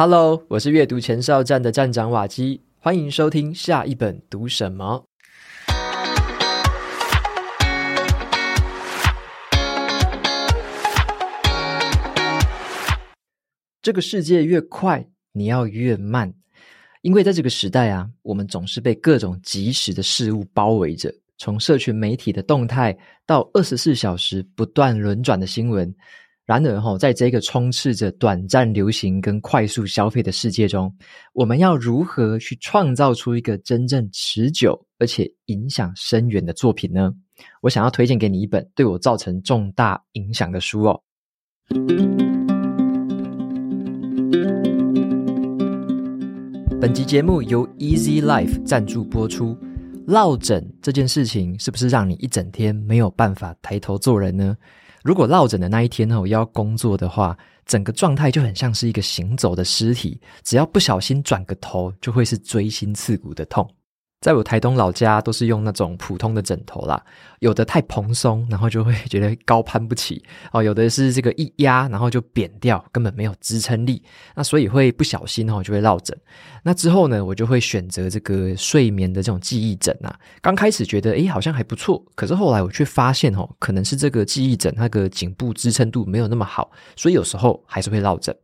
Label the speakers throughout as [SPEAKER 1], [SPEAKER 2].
[SPEAKER 1] Hello，我是阅读前哨站的站长瓦基，欢迎收听下一本读什么。这个世界越快，你要越慢，因为在这个时代啊，我们总是被各种即时的事物包围着，从社群媒体的动态到二十四小时不断轮转的新闻。然而，哈，在这个充斥着短暂流行跟快速消费的世界中，我们要如何去创造出一个真正持久而且影响深远的作品呢？我想要推荐给你一本对我造成重大影响的书哦。本集节目由 Easy Life 赞助播出。落枕这件事情，是不是让你一整天没有办法抬头做人呢？如果落枕的那一天呢，我要工作的话，整个状态就很像是一个行走的尸体，只要不小心转个头，就会是锥心刺骨的痛。在我台东老家，都是用那种普通的枕头啦，有的太蓬松，然后就会觉得高攀不起 哦；有的是这个一压，然后就扁掉，根本没有支撑力，那所以会不小心哦，就会落枕。那之后呢，我就会选择这个睡眠的这种记忆枕啊。刚开始觉得诶，好像还不错，可是后来我却发现哦，可能是这个记忆枕那个颈部支撑度没有那么好，所以有时候还是会落枕。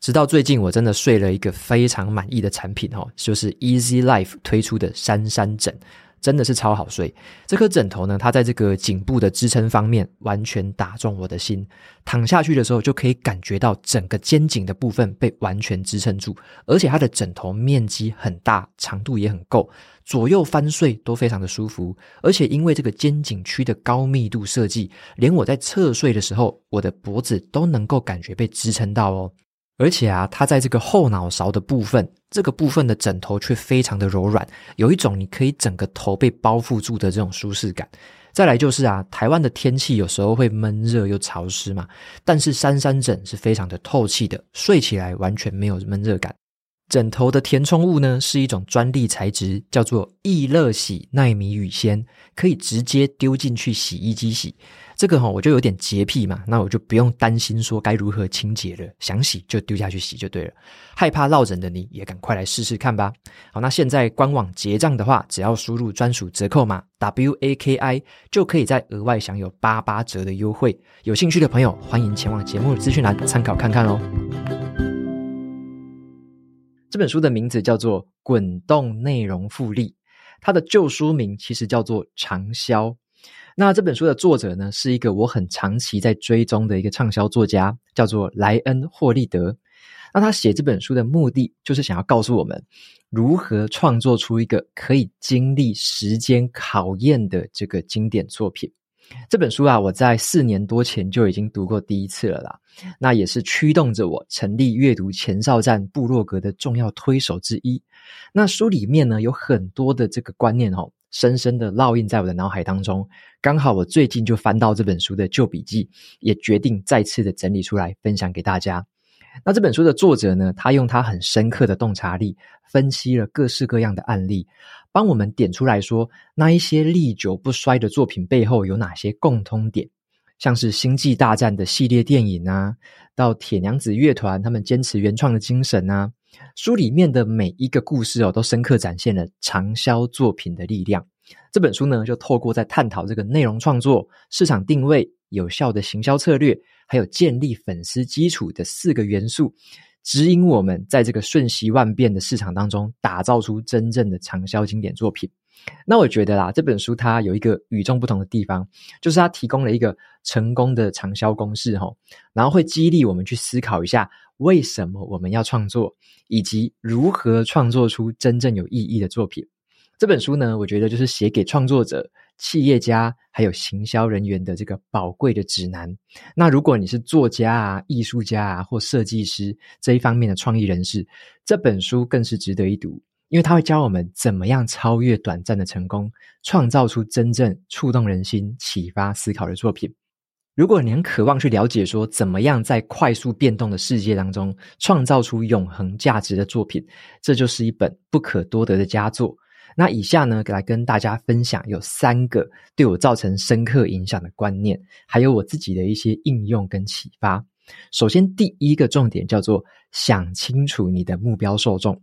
[SPEAKER 1] 直到最近，我真的睡了一个非常满意的产品哦，就是 Easy Life 推出的珊珊枕，真的是超好睡。这颗枕头呢，它在这个颈部的支撑方面完全打中我的心，躺下去的时候就可以感觉到整个肩颈的部分被完全支撑住，而且它的枕头面积很大，长度也很够，左右翻睡都非常的舒服。而且因为这个肩颈区的高密度设计，连我在侧睡的时候，我的脖子都能够感觉被支撑到哦。而且啊，它在这个后脑勺的部分，这个部分的枕头却非常的柔软，有一种你可以整个头被包覆住的这种舒适感。再来就是啊，台湾的天气有时候会闷热又潮湿嘛，但是珊珊枕是非常的透气的，睡起来完全没有闷热感。枕头的填充物呢，是一种专利材质，叫做易乐洗奈米羽纤，可以直接丢进去洗衣机洗。这个齁，我就有点洁癖嘛，那我就不用担心说该如何清洁了，想洗就丢下去洗就对了。害怕落枕的你也赶快来试试看吧。好，那现在官网结账的话，只要输入专属折扣码 WAKI，就可以再额外享有八八折的优惠。有兴趣的朋友，欢迎前往节目资讯栏参考看看哦。这本书的名字叫做《滚动内容复利》，它的旧书名其实叫做《长销》。那这本书的作者呢，是一个我很长期在追踪的一个畅销作家，叫做莱恩·霍利德。那他写这本书的目的，就是想要告诉我们，如何创作出一个可以经历时间考验的这个经典作品。这本书啊，我在四年多前就已经读过第一次了啦。那也是驱动着我成立阅读前哨站部落格的重要推手之一。那书里面呢，有很多的这个观念哦。深深的烙印在我的脑海当中。刚好我最近就翻到这本书的旧笔记，也决定再次的整理出来分享给大家。那这本书的作者呢，他用他很深刻的洞察力，分析了各式各样的案例，帮我们点出来说，那一些历久不衰的作品背后有哪些共通点，像是星际大战的系列电影啊，到铁娘子乐团他们坚持原创的精神啊。书里面的每一个故事哦，都深刻展现了长销作品的力量。这本书呢，就透过在探讨这个内容创作、市场定位、有效的行销策略，还有建立粉丝基础的四个元素，指引我们在这个瞬息万变的市场当中，打造出真正的长销经典作品。那我觉得啦，这本书它有一个与众不同的地方，就是它提供了一个成功的长销公式齁，然后会激励我们去思考一下，为什么我们要创作，以及如何创作出真正有意义的作品。这本书呢，我觉得就是写给创作者、企业家还有行销人员的这个宝贵的指南。那如果你是作家啊、艺术家啊或设计师这一方面的创意人士，这本书更是值得一读。因为它会教我们怎么样超越短暂的成功，创造出真正触动人心、启发思考的作品。如果你很渴望去了解说怎么样在快速变动的世界当中创造出永恒价值的作品，这就是一本不可多得的佳作。那以下呢，来跟大家分享有三个对我造成深刻影响的观念，还有我自己的一些应用跟启发。首先，第一个重点叫做想清楚你的目标受众。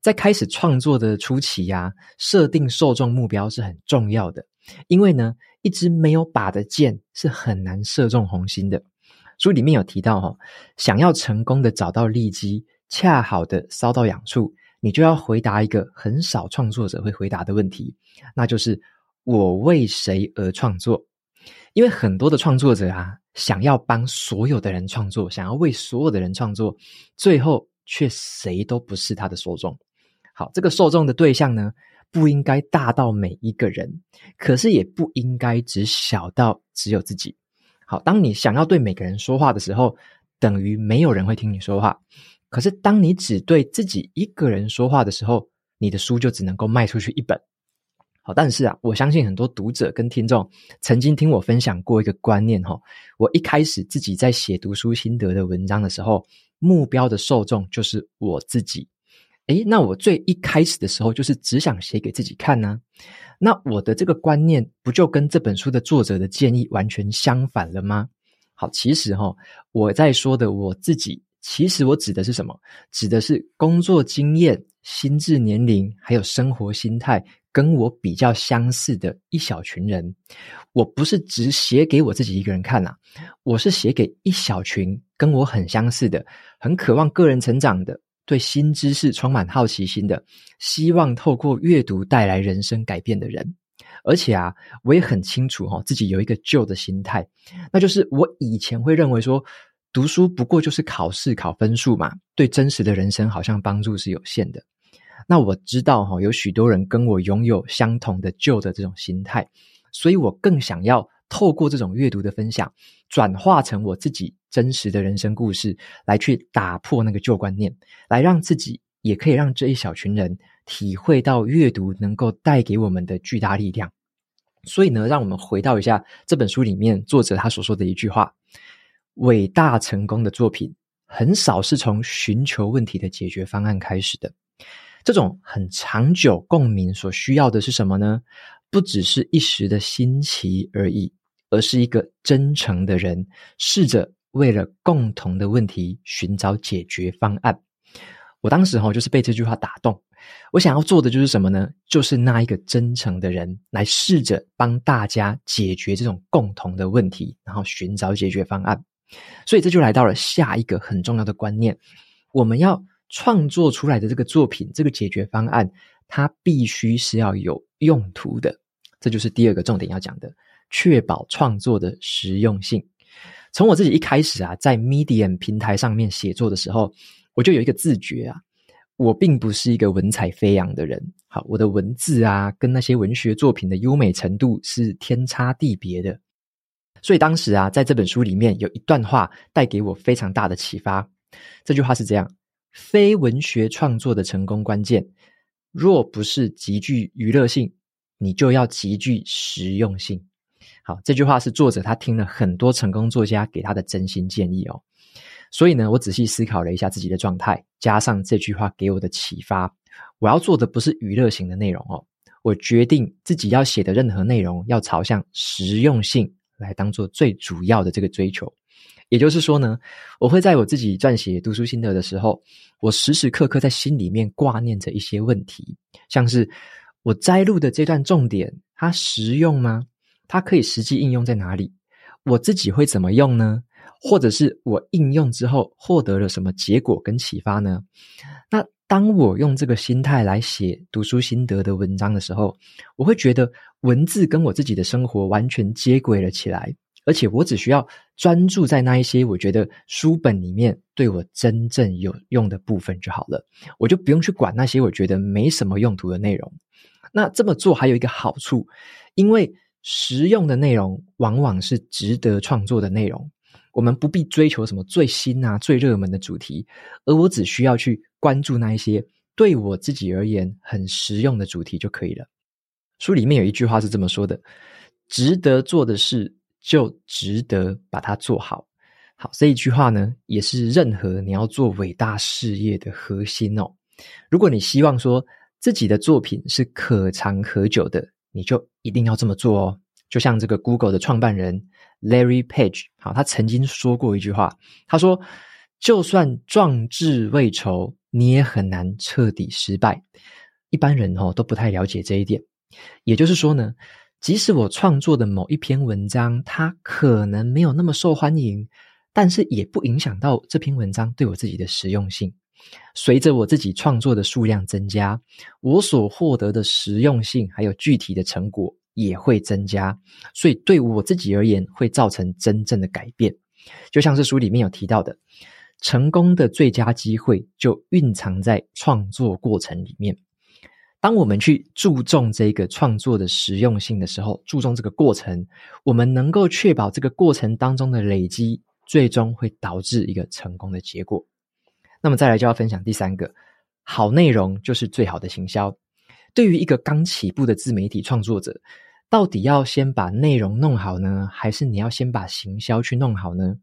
[SPEAKER 1] 在开始创作的初期呀、啊，设定受众目标是很重要的，因为呢，一支没有靶的箭是很难射中红心的。书里面有提到哈，想要成功的找到利基，恰好的烧到痒处，你就要回答一个很少创作者会回答的问题，那就是我为谁而创作？因为很多的创作者啊，想要帮所有的人创作，想要为所有的人创作，最后却谁都不是他的受众。好，这个受众的对象呢，不应该大到每一个人，可是也不应该只小到只有自己。好，当你想要对每个人说话的时候，等于没有人会听你说话。可是当你只对自己一个人说话的时候，你的书就只能够卖出去一本。好，但是啊，我相信很多读者跟听众曾经听我分享过一个观念哈。我一开始自己在写读书心得的文章的时候，目标的受众就是我自己。诶，那我最一开始的时候就是只想写给自己看呢。那我的这个观念不就跟这本书的作者的建议完全相反了吗？好，其实哈，我在说的我自己，其实我指的是什么？指的是工作经验、心智年龄还有生活心态。跟我比较相似的一小群人，我不是只写给我自己一个人看呐，我是写给一小群跟我很相似的、很渴望个人成长的、对新知识充满好奇心的、希望透过阅读带来人生改变的人。而且啊，我也很清楚哈，自己有一个旧的心态，那就是我以前会认为说，读书不过就是考试考分数嘛，对真实的人生好像帮助是有限的。那我知道哈，有许多人跟我拥有相同的旧的这种心态，所以我更想要透过这种阅读的分享，转化成我自己真实的人生故事，来去打破那个旧观念，来让自己也可以让这一小群人体会到阅读能够带给我们的巨大力量。所以呢，让我们回到一下这本书里面作者他所说的一句话：伟大成功的作品很少是从寻求问题的解决方案开始的。这种很长久共鸣所需要的是什么呢？不只是一时的新奇而已，而是一个真诚的人，试着为了共同的问题寻找解决方案。我当时哈就是被这句话打动，我想要做的就是什么呢？就是那一个真诚的人，来试着帮大家解决这种共同的问题，然后寻找解决方案。所以这就来到了下一个很重要的观念，我们要。创作出来的这个作品，这个解决方案，它必须是要有用途的。这就是第二个重点要讲的，确保创作的实用性。从我自己一开始啊，在 Medium 平台上面写作的时候，我就有一个自觉啊，我并不是一个文采飞扬的人。好，我的文字啊，跟那些文学作品的优美程度是天差地别的。所以当时啊，在这本书里面有一段话带给我非常大的启发。这句话是这样。非文学创作的成功关键，若不是极具娱乐性，你就要极具实用性。好，这句话是作者他听了很多成功作家给他的真心建议哦。所以呢，我仔细思考了一下自己的状态，加上这句话给我的启发，我要做的不是娱乐型的内容哦。我决定自己要写的任何内容，要朝向实用性来当做最主要的这个追求。也就是说呢，我会在我自己撰写读书心得的时候，我时时刻刻在心里面挂念着一些问题，像是我摘录的这段重点，它实用吗？它可以实际应用在哪里？我自己会怎么用呢？或者是我应用之后获得了什么结果跟启发呢？那当我用这个心态来写读书心得的文章的时候，我会觉得文字跟我自己的生活完全接轨了起来。而且我只需要专注在那一些我觉得书本里面对我真正有用的部分就好了，我就不用去管那些我觉得没什么用途的内容。那这么做还有一个好处，因为实用的内容往往是值得创作的内容，我们不必追求什么最新啊、最热门的主题，而我只需要去关注那一些对我自己而言很实用的主题就可以了。书里面有一句话是这么说的：“值得做的事。”就值得把它做好。好，这一句话呢，也是任何你要做伟大事业的核心哦。如果你希望说自己的作品是可长可久的，你就一定要这么做哦。就像这个 Google 的创办人 Larry Page，好，他曾经说过一句话，他说：“就算壮志未酬，你也很难彻底失败。”一般人哦都不太了解这一点。也就是说呢，即使我创作的某一篇文章，它可能没有那么受欢迎，但是也不影响到这篇文章对我自己的实用性。随着我自己创作的数量增加，我所获得的实用性还有具体的成果也会增加，所以对我自己而言会造成真正的改变。就像是书里面有提到的，成功的最佳机会就蕴藏在创作过程里面。当我们去注重这个创作的实用性的时候，注重这个过程，我们能够确保这个过程当中的累积，最终会导致一个成功的结果。那么再来就要分享第三个，好内容就是最好的行销。对于一个刚起步的自媒体创作者，到底要先把内容弄好呢，还是你要先把行销去弄好呢？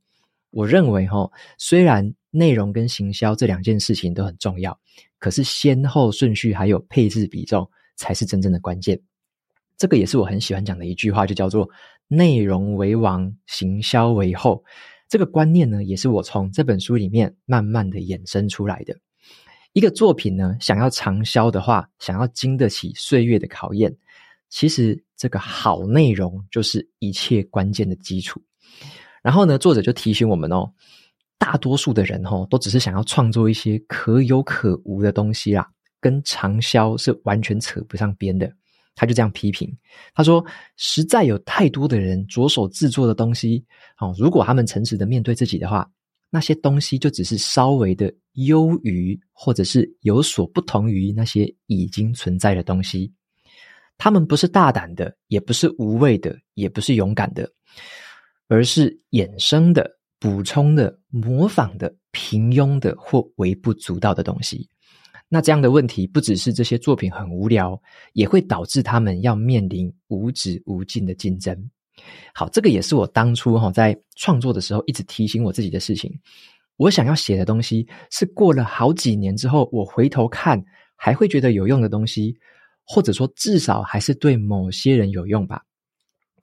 [SPEAKER 1] 我认为哈，虽然内容跟行销这两件事情都很重要，可是先后顺序还有配置比重才是真正的关键。这个也是我很喜欢讲的一句话，就叫做“内容为王，行销为后”。这个观念呢，也是我从这本书里面慢慢的衍生出来的。一个作品呢，想要长销的话，想要经得起岁月的考验，其实这个好内容就是一切关键的基础。然后呢，作者就提醒我们哦，大多数的人哦，都只是想要创作一些可有可无的东西啦，跟长销是完全扯不上边的。他就这样批评，他说：“实在有太多的人着手制作的东西，哦，如果他们诚实的面对自己的话，那些东西就只是稍微的优于，或者是有所不同于那些已经存在的东西。他们不是大胆的，也不是无畏的，也不是勇敢的，而是衍生的、补充的、模仿的、平庸的或微不足道的东西。”那这样的问题不只是这些作品很无聊，也会导致他们要面临无止无尽的竞争。好，这个也是我当初哈在创作的时候一直提醒我自己的事情。我想要写的东西是过了好几年之后，我回头看还会觉得有用的东西，或者说至少还是对某些人有用吧。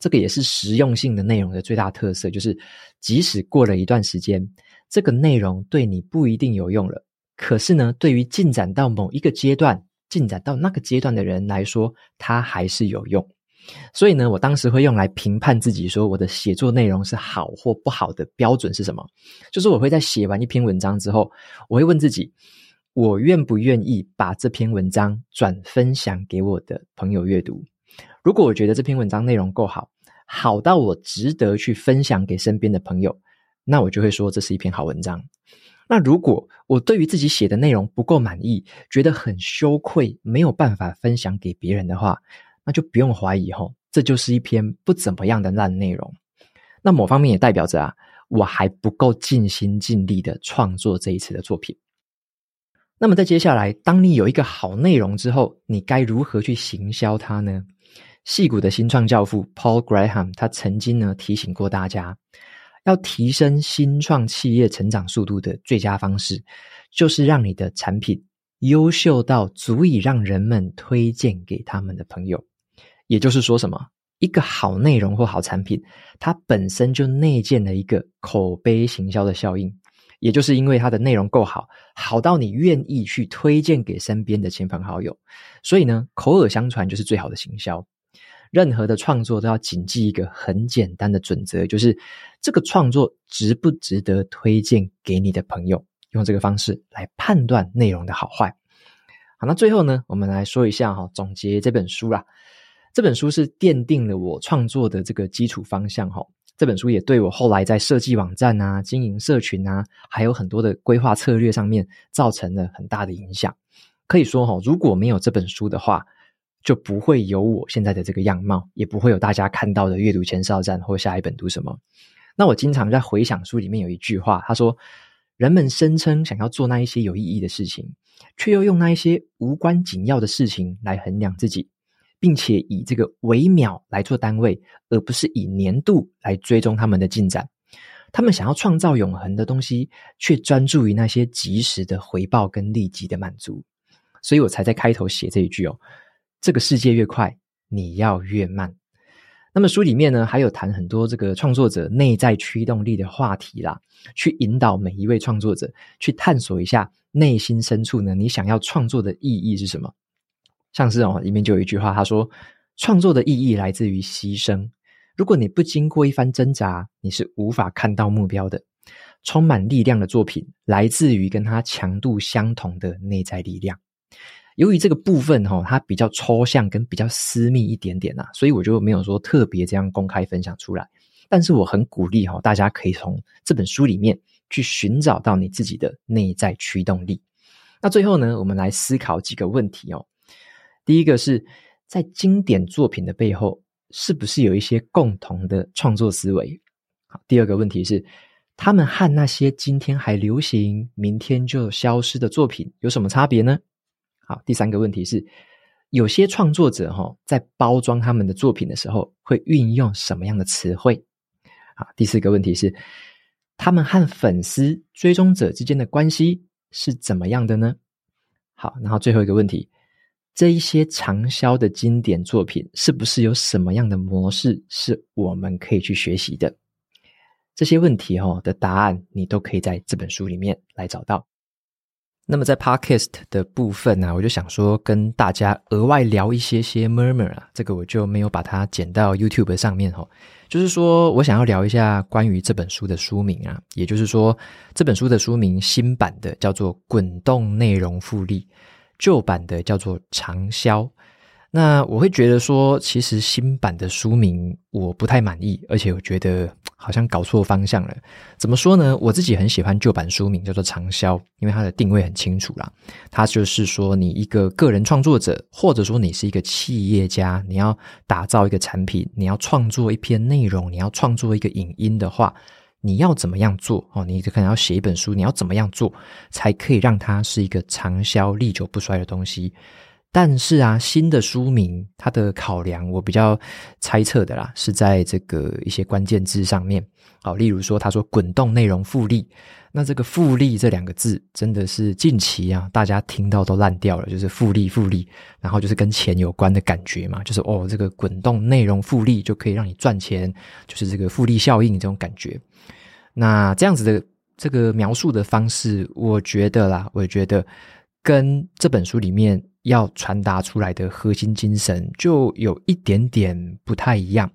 [SPEAKER 1] 这个也是实用性的内容的最大特色，就是即使过了一段时间，这个内容对你不一定有用了。可是呢，对于进展到某一个阶段、进展到那个阶段的人来说，它还是有用。所以呢，我当时会用来评判自己说我的写作内容是好或不好的标准是什么？就是我会在写完一篇文章之后，我会问自己：我愿不愿意把这篇文章转分享给我的朋友阅读？如果我觉得这篇文章内容够好，好到我值得去分享给身边的朋友，那我就会说这是一篇好文章。那如果我对于自己写的内容不够满意，觉得很羞愧，没有办法分享给别人的话，那就不用怀疑吼，这就是一篇不怎么样的烂内容。那某方面也代表着啊，我还不够尽心尽力的创作这一次的作品。那么在接下来，当你有一个好内容之后，你该如何去行销它呢？戏骨的新创教父 Paul Graham 他曾经呢提醒过大家。要提升新创企业成长速度的最佳方式，就是让你的产品优秀到足以让人们推荐给他们的朋友。也就是说，什么？一个好内容或好产品，它本身就内建了一个口碑行销的效应。也就是因为它的内容够好，好到你愿意去推荐给身边的亲朋好友，所以呢，口耳相传就是最好的行销。任何的创作都要谨记一个很简单的准则，就是这个创作值不值得推荐给你的朋友，用这个方式来判断内容的好坏。好，那最后呢，我们来说一下哈，总结这本书啦。这本书是奠定了我创作的这个基础方向哈。这本书也对我后来在设计网站啊、经营社群啊，还有很多的规划策略上面造成了很大的影响。可以说哈，如果没有这本书的话，就不会有我现在的这个样貌，也不会有大家看到的阅读前哨站或下一本读什么。那我经常在回想书里面有一句话，他说：“人们声称想要做那一些有意义的事情，却又用那一些无关紧要的事情来衡量自己，并且以这个微秒来做单位，而不是以年度来追踪他们的进展。他们想要创造永恒的东西，却专注于那些即时的回报跟立即的满足。所以我才在开头写这一句哦。”这个世界越快，你要越慢。那么书里面呢，还有谈很多这个创作者内在驱动力的话题啦，去引导每一位创作者去探索一下内心深处呢，你想要创作的意义是什么？像是哦，里面就有一句话，他说：“创作的意义来自于牺牲。如果你不经过一番挣扎，你是无法看到目标的。充满力量的作品，来自于跟它强度相同的内在力量。”由于这个部分哈，它比较抽象跟比较私密一点点呐，所以我就没有说特别这样公开分享出来。但是我很鼓励哈，大家可以从这本书里面去寻找到你自己的内在驱动力。那最后呢，我们来思考几个问题哦。第一个是在经典作品的背后，是不是有一些共同的创作思维？好，第二个问题是，他们和那些今天还流行、明天就消失的作品有什么差别呢？好，第三个问题是，有些创作者哈，在包装他们的作品的时候，会运用什么样的词汇？好，第四个问题是，他们和粉丝、追踪者之间的关系是怎么样的呢？好，然后最后一个问题，这一些畅销的经典作品，是不是有什么样的模式是我们可以去学习的？这些问题哈的答案，你都可以在这本书里面来找到。那么在 Podcast 的部分呢、我就想说跟大家额外聊一些些 murmur 啊，这个我就没有把它剪到 YouTube 上面哈。就是说我想要聊一下关于这本书的书名啊，也就是说这本书的书名新版的叫做《滚动内容复利》，旧版的叫做《长销》。那我会觉得说，其实新版的书名我不太满意，而且我觉得好像搞错方向了。怎么说呢？我自己很喜欢旧版书名叫做“长销”，因为它的定位很清楚啦。它就是说，你一个个人创作者，或者说你是一个企业家，你要打造一个产品，你要创作一篇内容，你要创作一个影音的话，你要怎么样做？哦，你可能要写一本书，你要怎么样做才可以让它是一个长销、历久不衰的东西？但是啊，新的书名它的考量，我比较猜测的啦，是在这个一些关键字上面。好，例如说，他说“滚动内容复利”，那这个“复利”这两个字，真的是近期啊，大家听到都烂掉了，就是复利复利，然后就是跟钱有关的感觉嘛，就是哦，这个滚动内容复利就可以让你赚钱，就是这个复利效应这种感觉。那这样子的这个描述的方式，我觉得啦，我觉得跟这本书里面。要传达出来的核心精神就有一点点不太一样，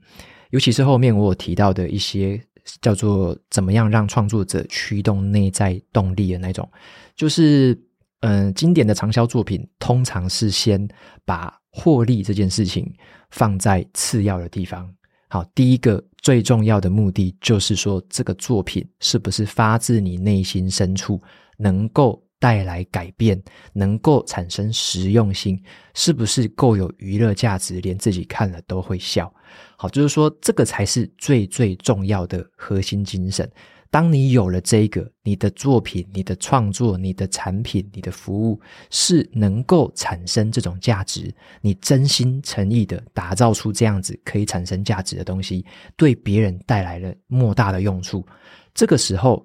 [SPEAKER 1] 尤其是后面我有提到的一些叫做怎么样让创作者驱动内在动力的那种，就是嗯、经典的畅销作品通常是先把获利这件事情放在次要的地方。好，第一个最重要的目的就是说，这个作品是不是发自你内心深处能够。带来改变，能够产生实用性，是不是够有娱乐价值，连自己看了都会笑？好，就是说这个才是最最重要的核心精神。当你有了这个，你的作品、你的创作、你的产品、你的服务是能够产生这种价值，你真心诚意的打造出这样子可以产生价值的东西，对别人带来了莫大的用处，这个时候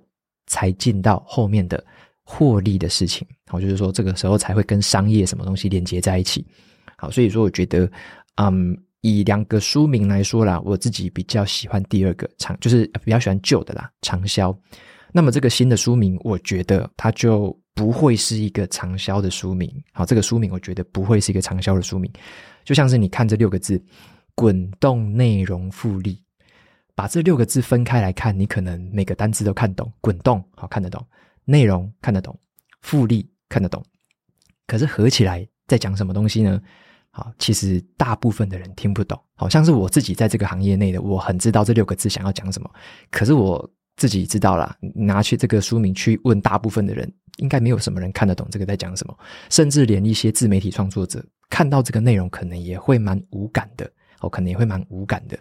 [SPEAKER 1] 才进到后面的。获利的事情，好，就是说这个时候才会跟商业什么东西连接在一起。好，所以说我觉得，嗯，以两个书名来说啦，我自己比较喜欢第二个长，就是比较喜欢旧的啦，长销。那么这个新的书名，我觉得它就不会是一个长销的书名。好，这个书名我觉得不会是一个长销的书名，就像是你看这六个字“滚动内容复利”，把这六个字分开来看，你可能每个单字都看懂，“滚动”好看得懂。内容看得懂，复利看得懂，可是合起来在讲什么东西呢？好，其实大部分的人听不懂。好像是我自己在这个行业内的，我很知道这六个字想要讲什么。可是我自己知道啦，拿去这个书名去问大部分的人，应该没有什么人看得懂这个在讲什么。甚至连一些自媒体创作者看到这个内容，可能也会蛮无感的。哦，可能也会蛮无感的。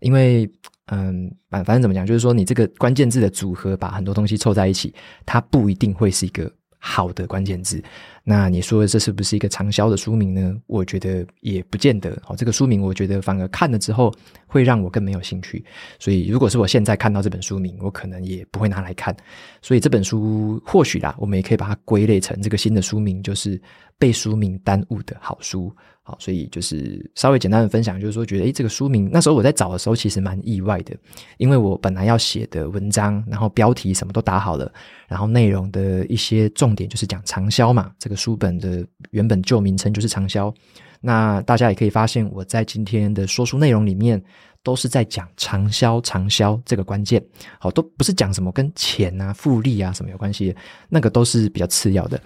[SPEAKER 1] 因为，嗯，反反正怎么讲，就是说，你这个关键字的组合，把很多东西凑在一起，它不一定会是一个好的关键字。那你说这是不是一个畅销的书名呢？我觉得也不见得。哦，这个书名，我觉得反而看了之后，会让我更没有兴趣。所以，如果是我现在看到这本书名，我可能也不会拿来看。所以，这本书或许啦，我们也可以把它归类成这个新的书名，就是被书名耽误的好书。好，所以就是稍微简单的分享，就是说觉得诶，这个书名那时候我在找的时候其实蛮意外的，因为我本来要写的文章，然后标题什么都打好了，然后内容的一些重点就是讲长销嘛，这个书本的原本旧名称就是长销。那大家也可以发现，我在今天的说书内容里面都是在讲长销、长销这个关键，好，都不是讲什么跟钱啊、复利啊什么有关系，那个都是比较次要的。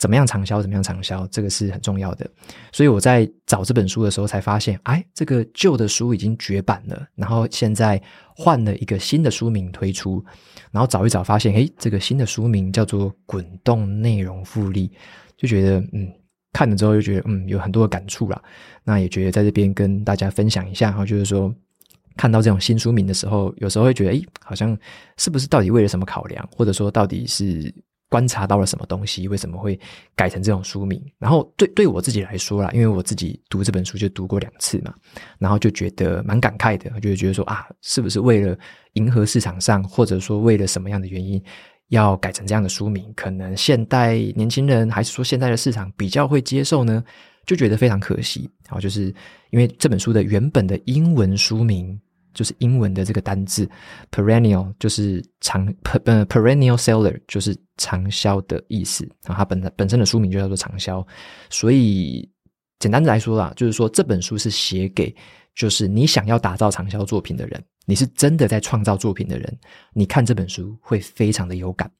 [SPEAKER 1] 怎么样畅销？怎么样畅销？这个是很重要的。所以我在找这本书的时候，才发现，哎，这个旧的书已经绝版了，然后现在换了一个新的书名推出，然后找一找，发现，哎，这个新的书名叫做《滚动内容复利》，就觉得，嗯，看了之后就觉得，嗯，有很多的感触啦。那也觉得在这边跟大家分享一下哈，就是说，看到这种新书名的时候，有时候会觉得，哎，好像是不是到底为了什么考量，或者说到底是。观察到了什么东西？为什么会改成这种书名？然后对对我自己来说啦，因为我自己读这本书就读过两次嘛，然后就觉得蛮感慨的，就觉得说啊，是不是为了迎合市场上，或者说为了什么样的原因，要改成这样的书名？可能现代年轻人还是说现在的市场比较会接受呢？就觉得非常可惜。然后就是因为这本书的原本的英文书名。就是英文的这个单字 perennial 就是长呃 perennial seller 就是长销的意思，然后它本本身的书名就叫做长销，所以简单的来说啦，就是说这本书是写给就是你想要打造长销作品的人，你是真的在创造作品的人，你看这本书会非常的有感。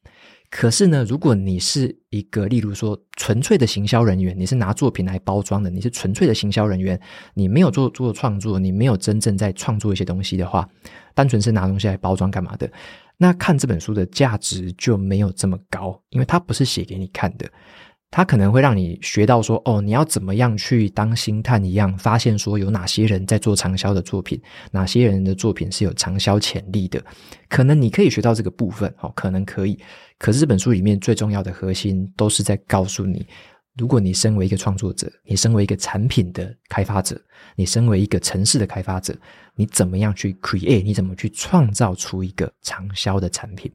[SPEAKER 1] 可是呢，如果你是一个，例如说纯粹的行销人员，你是拿作品来包装的，你是纯粹的行销人员，你没有做做创作，你没有真正在创作一些东西的话，单纯是拿东西来包装干嘛的？那看这本书的价值就没有这么高，因为它不是写给你看的。它可能会让你学到说，哦，你要怎么样去当星探一样，发现说有哪些人在做长销的作品，哪些人的作品是有长销潜力的。可能你可以学到这个部分，哦，可能可以。可是这本书里面最重要的核心，都是在告诉你，如果你身为一个创作者，你身为一个产品的开发者，你身为一个城市的开发者，你怎么样去 create，你怎么去创造出一个长销的产品。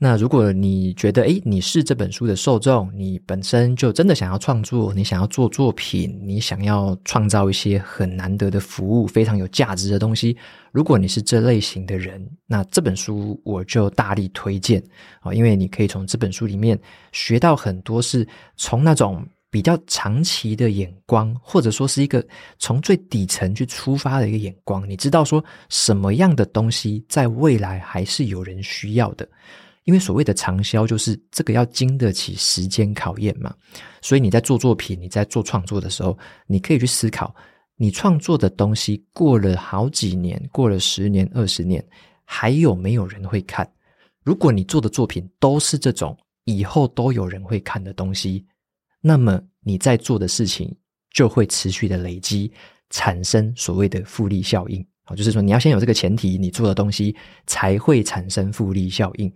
[SPEAKER 1] 那如果你觉得，诶，你是这本书的受众，你本身就真的想要创作，你想要做作品，你想要创造一些很难得的服务，非常有价值的东西。如果你是这类型的人，那这本书我就大力推荐啊，因为你可以从这本书里面学到很多，是从那种比较长期的眼光，或者说是一个从最底层去出发的一个眼光，你知道说什么样的东西在未来还是有人需要的。因为所谓的长销，就是这个要经得起时间考验嘛。所以你在做作品、你在做创作的时候，你可以去思考，你创作的东西过了好几年，过了十年、二十年，还有没有人会看？如果你做的作品都是这种以后都有人会看的东西，那么你在做的事情就会持续的累积，产生所谓的复利效应。好，就是说你要先有这个前提，你做的东西才会产生复利效应。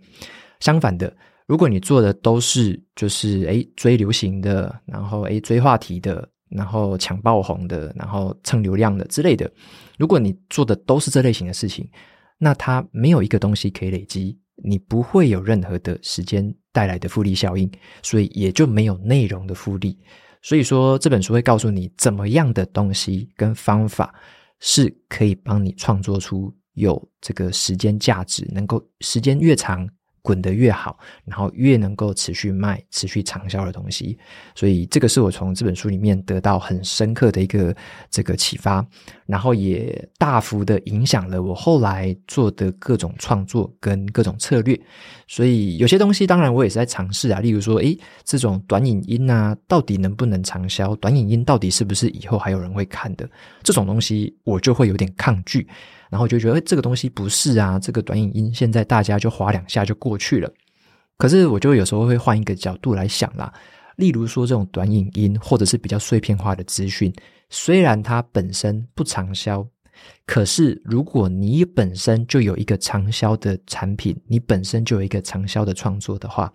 [SPEAKER 1] 相反的，如果你做的都是就是诶追流行的，然后诶追话题的，然后抢爆红的，然后蹭流量的之类的，如果你做的都是这类型的事情，那它没有一个东西可以累积，你不会有任何的时间带来的复利效应，所以也就没有内容的复利。所以说这本书会告诉你怎么样的东西跟方法是可以帮你创作出有这个时间价值，能够时间越长。滚得越好，然后越能够持续卖、持续长销的东西，所以这个是我从这本书里面得到很深刻的一个这个启发，然后也大幅的影响了我后来做的各种创作跟各种策略。所以有些东西当然我也是在尝试啊，例如说，诶，这种短影音啊，到底能不能长销？短影音到底是不是以后还有人会看的？这种东西我就会有点抗拒。然后就觉得，这个东西不是啊，这个短影音现在大家就滑两下就过去了。可是我就有时候会换一个角度来想啦，例如说这种短影音或者是比较碎片化的资讯，虽然它本身不长销，可是如果你本身就有一个长销的产品，你本身就有一个长销的创作的话，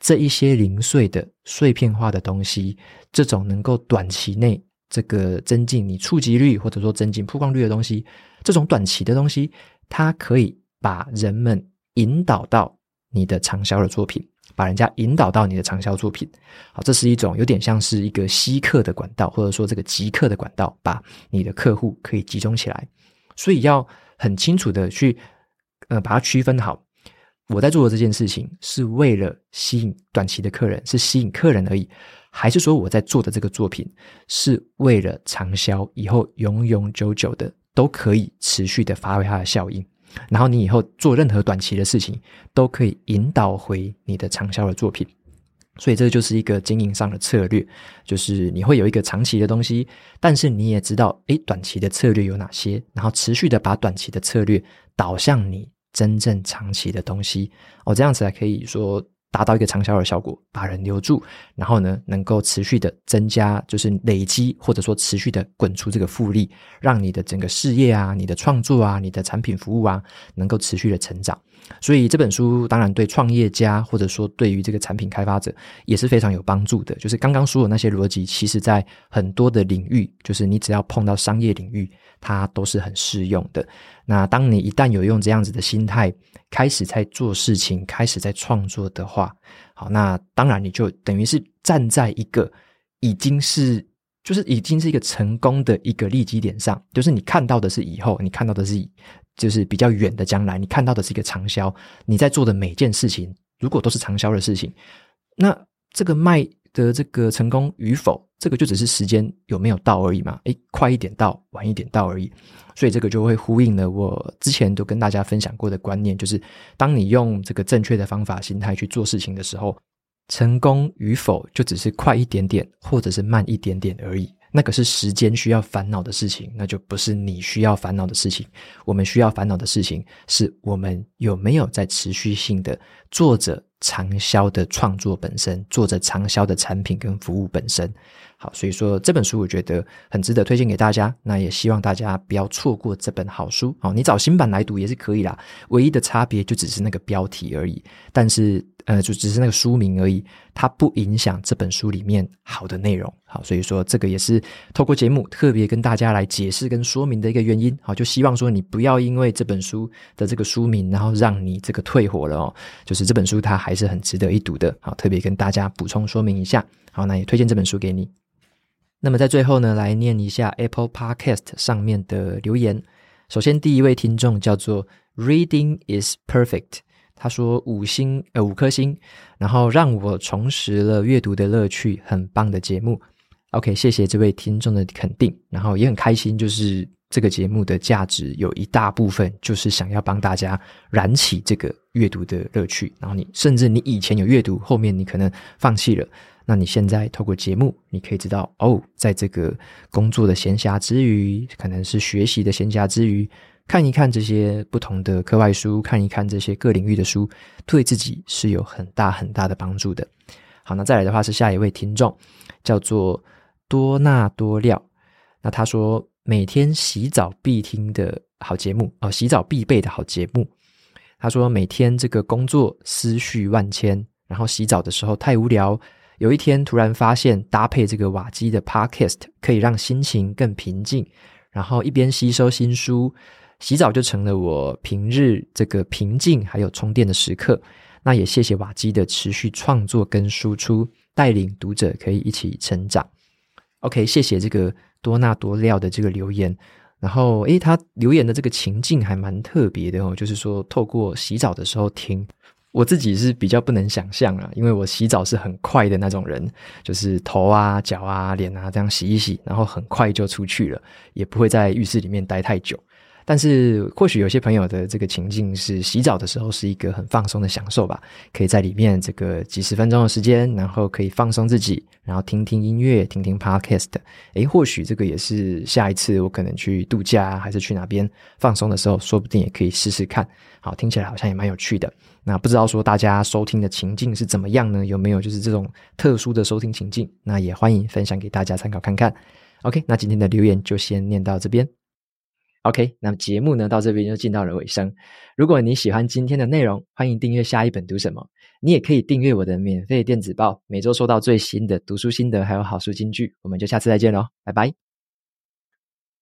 [SPEAKER 1] 这一些零碎的碎片化的东西，这种能够短期内这个增进你触及率或者说增进曝光率的东西。这种短期的东西，它可以把人们引导到你的畅销的作品，把人家引导到你的畅销作品。好，这是一种有点像是一个吸客的管道，或者说这个集客的管道，把你的客户可以集中起来。所以要很清楚的去呃把它区分好。我在做的这件事情是为了吸引短期的客人，是吸引客人而已，还是说我在做的这个作品是为了长销，以后永永久久的都可以持续的发挥它的效应，然后你以后做任何短期的事情都可以引导回你的长销的作品。所以这就是一个经营上的策略，就是你会有一个长期的东西，但是你也知道，诶，短期的策略有哪些，然后持续的把短期的策略导向你。真正长期的东西，哦，这样子才可以说达到一个长效的效果，把人留住，然后呢，能够持续的增加，就是累积或者说持续的滚出这个复利，让你的整个事业啊、你的创作啊、你的产品服务啊，能够持续的成长。所以这本书当然对创业家或者说对于这个产品开发者也是非常有帮助的。就是刚刚说的那些逻辑，其实在很多的领域，就是你只要碰到商业领域，它都是很适用的。那当你一旦有用这样子的心态，开始在做事情，开始在创作的话，好，那当然你就等于是站在一个已经是就是已经是一个成功的一个利基点上，就是你看到的是以后，你看到的是。就是比较远的将来，你看到的是一个长销。你在做的每件事情，如果都是长销的事情，那这个卖的这个成功与否，这个就只是时间有没有到而已嘛。诶，快一点到，晚一点到而已。所以这个就会呼应了我之前都跟大家分享过的观念，就是当你用这个正确的方法、心态去做事情的时候，成功与否就只是快一点点，或者是慢一点点而已。那个是时间需要烦恼的事情，那就不是你需要烦恼的事情。我们需要烦恼的事情，是我们有没有在持续性的做着长销的创作本身，做着长销的产品跟服务本身。好，所以说这本书我觉得很值得推荐给大家。那也希望大家不要错过这本好书。好，你找新版来读也是可以啦。唯一的差别就只是那个标题而已。但是。呃，就只是那个书名而已，它不影响这本书里面好的内容。好，所以说这个也是透过节目特别跟大家来解释跟说明的一个原因。好，就希望说你不要因为这本书的这个书名，然后让你这个退火了哦。就是这本书它还是很值得一读的。好，特别跟大家补充说明一下。好，那也推荐这本书给你。那么在最后呢，来念一下 Apple Podcast 上面的留言。首先，第一位听众叫做 Reading is perfect。他说五星呃五颗星，然后让我重拾了阅读的乐趣，很棒的节目。OK，谢谢这位听众的肯定，然后也很开心，就是这个节目的价值有一大部分就是想要帮大家燃起这个阅读的乐趣。然后你甚至你以前有阅读，后面你可能放弃了，那你现在透过节目，你可以知道哦，在这个工作的闲暇之余，可能是学习的闲暇之余。看一看这些不同的课外书，看一看这些各领域的书，对自己是有很大很大的帮助的。好，那再来的话是下一位听众，叫做多纳多料。那他说每天洗澡必听的好节目哦，洗澡必备的好节目。他说每天这个工作思绪万千，然后洗澡的时候太无聊，有一天突然发现搭配这个瓦基的 Podcast 可以让心情更平静，然后一边吸收新书。洗澡就成了我平日这个平静还有充电的时刻。那也谢谢瓦基的持续创作跟输出，带领读者可以一起成长。OK，谢谢这个多纳多料的这个留言。然后，诶，他留言的这个情境还蛮特别的哦，就是说透过洗澡的时候听。我自己是比较不能想象啊，因为我洗澡是很快的那种人，就是头啊、脚啊、脸啊这样洗一洗，然后很快就出去了，也不会在浴室里面待太久。但是，或许有些朋友的这个情境是洗澡的时候是一个很放松的享受吧，可以在里面这个几十分钟的时间，然后可以放松自己，然后听听音乐，听听 podcast。诶，或许这个也是下一次我可能去度假还是去哪边放松的时候，说不定也可以试试看。好，听起来好像也蛮有趣的。那不知道说大家收听的情境是怎么样呢？有没有就是这种特殊的收听情境？那也欢迎分享给大家参考看看。OK，那今天的留言就先念到这边。OK，那么节目呢，到这边就进到了尾声。如果你喜欢今天的内容，欢迎订阅下一本读什么。你也可以订阅我的免费电子报，每周收到最新的读书心得还有好书金句。我们就下次再见喽，拜拜。